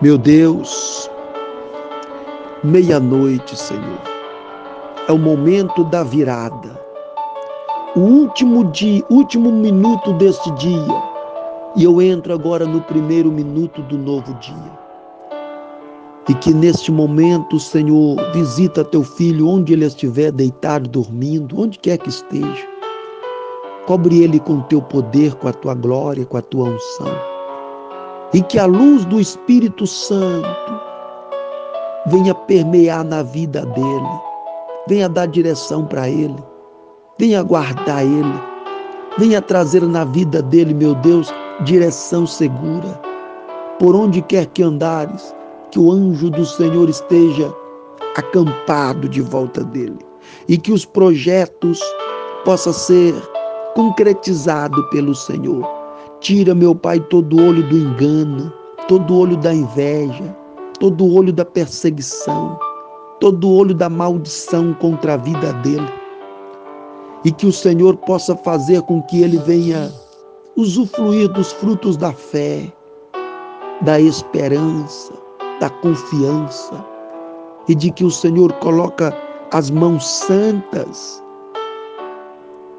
Meu Deus, meia-noite, Senhor, é o momento da virada, o último dia, último minuto deste dia, e eu entro agora no primeiro minuto do novo dia. E que neste momento, Senhor, visita teu filho onde ele estiver deitado, dormindo, onde quer que esteja. Cobre ele com teu poder, com a tua glória, com a tua unção e que a luz do Espírito Santo venha permear na vida dele, venha dar direção para ele, venha guardar ele, venha trazer na vida dele, meu Deus, direção segura. Por onde quer que andares, que o anjo do Senhor esteja acampado de volta dele e que os projetos possam ser concretizados pelo Senhor Tira, meu Pai, todo olho do engano, todo olho da inveja, todo olho da perseguição, todo olho da maldição contra a vida dele. E que o Senhor possa fazer com que ele venha usufruir dos frutos da fé, da esperança, da confiança, e de que o Senhor coloca as mãos santas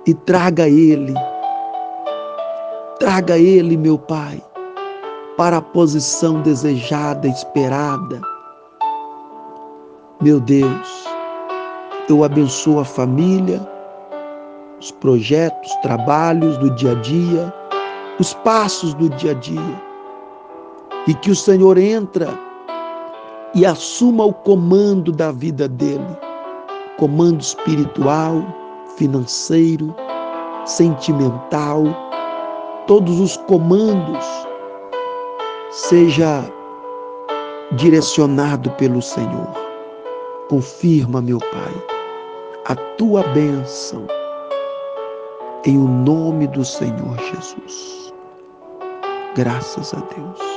e traga ele Traga ele, meu Pai, para a posição desejada, esperada. Meu Deus, eu abençoo a família, os projetos, trabalhos do dia a dia, os passos do dia a dia. E que o Senhor entra e assuma o comando da vida dele, comando espiritual, financeiro, sentimental, todos os comandos seja direcionado pelo Senhor. Confirma, meu Pai, a tua bênção em o nome do Senhor Jesus. Graças a Deus.